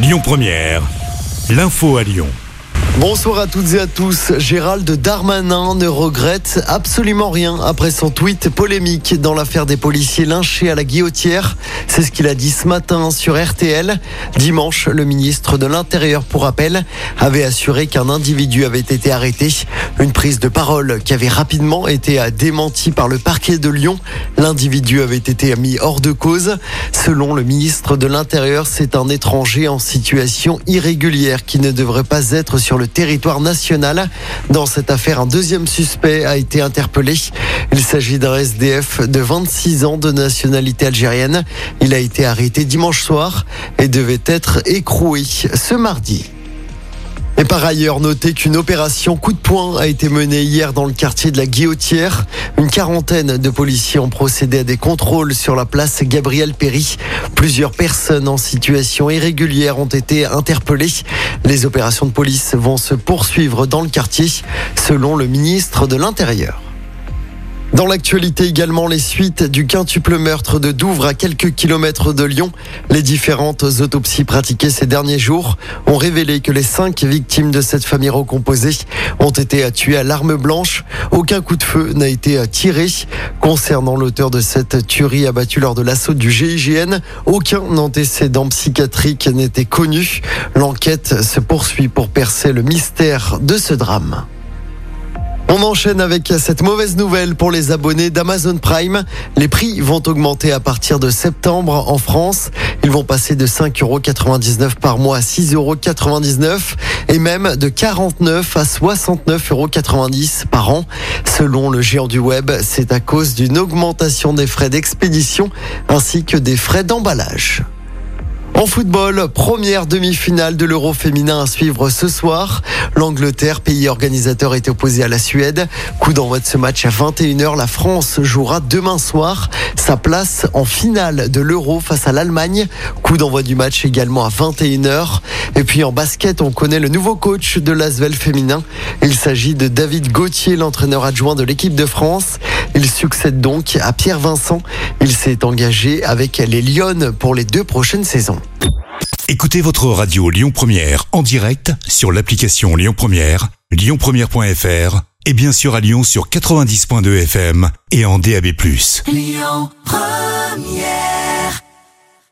Lyon Première, l'info à Lyon. Bonsoir à toutes et à tous. Gérald Darmanin ne regrette absolument rien après son tweet polémique dans l'affaire des policiers lynchés à la guillotière. C'est ce qu'il a dit ce matin sur RTL. Dimanche, le ministre de l'Intérieur, pour rappel, avait assuré qu'un individu avait été arrêté. Une prise de parole qui avait rapidement été démentie par le parquet de Lyon. L'individu avait été mis hors de cause. Selon le ministre de l'Intérieur, c'est un étranger en situation irrégulière qui ne devrait pas être sur le territoire national. Dans cette affaire, un deuxième suspect a été interpellé. Il s'agit d'un SDF de 26 ans de nationalité algérienne. Il a été arrêté dimanche soir et devait être écroué ce mardi. Et par ailleurs, notez qu'une opération coup de poing a été menée hier dans le quartier de la Guillotière. Une quarantaine de policiers ont procédé à des contrôles sur la place Gabriel Péry. Plusieurs personnes en situation irrégulière ont été interpellées. Les opérations de police vont se poursuivre dans le quartier, selon le ministre de l'Intérieur. Dans l'actualité également, les suites du quintuple meurtre de Douvres à quelques kilomètres de Lyon. Les différentes autopsies pratiquées ces derniers jours ont révélé que les cinq victimes de cette famille recomposée ont été tuées à l'arme blanche. Aucun coup de feu n'a été tiré. Concernant l'auteur de cette tuerie abattue lors de l'assaut du GIGN, aucun antécédent psychiatrique n'était connu. L'enquête se poursuit pour percer le mystère de ce drame. On enchaîne avec cette mauvaise nouvelle pour les abonnés d'Amazon Prime. Les prix vont augmenter à partir de septembre en France. Ils vont passer de 5,99€ par mois à 6,99€ et même de 49 à 69,90€ par an. Selon le géant du web, c'est à cause d'une augmentation des frais d'expédition ainsi que des frais d'emballage. En football, première demi-finale de l'Euro féminin à suivre ce soir. L'Angleterre, pays organisateur, est opposé à la Suède. Coup d'envoi de ce match à 21h. La France jouera demain soir sa place en finale de l'Euro face à l'Allemagne. Coup d'envoi du match également à 21h. Et puis en basket, on connaît le nouveau coach de l'Asvel féminin. Il s'agit de David Gauthier, l'entraîneur adjoint de l'équipe de France. Il succède donc à Pierre Vincent. Il s'est engagé avec les Lyonnes pour les deux prochaines saisons. Écoutez votre radio Lyon Première en direct sur l'application Lyon Première, lyonpremière.fr et bien sûr à Lyon sur 90.2 FM et en DAB+. Lyon Première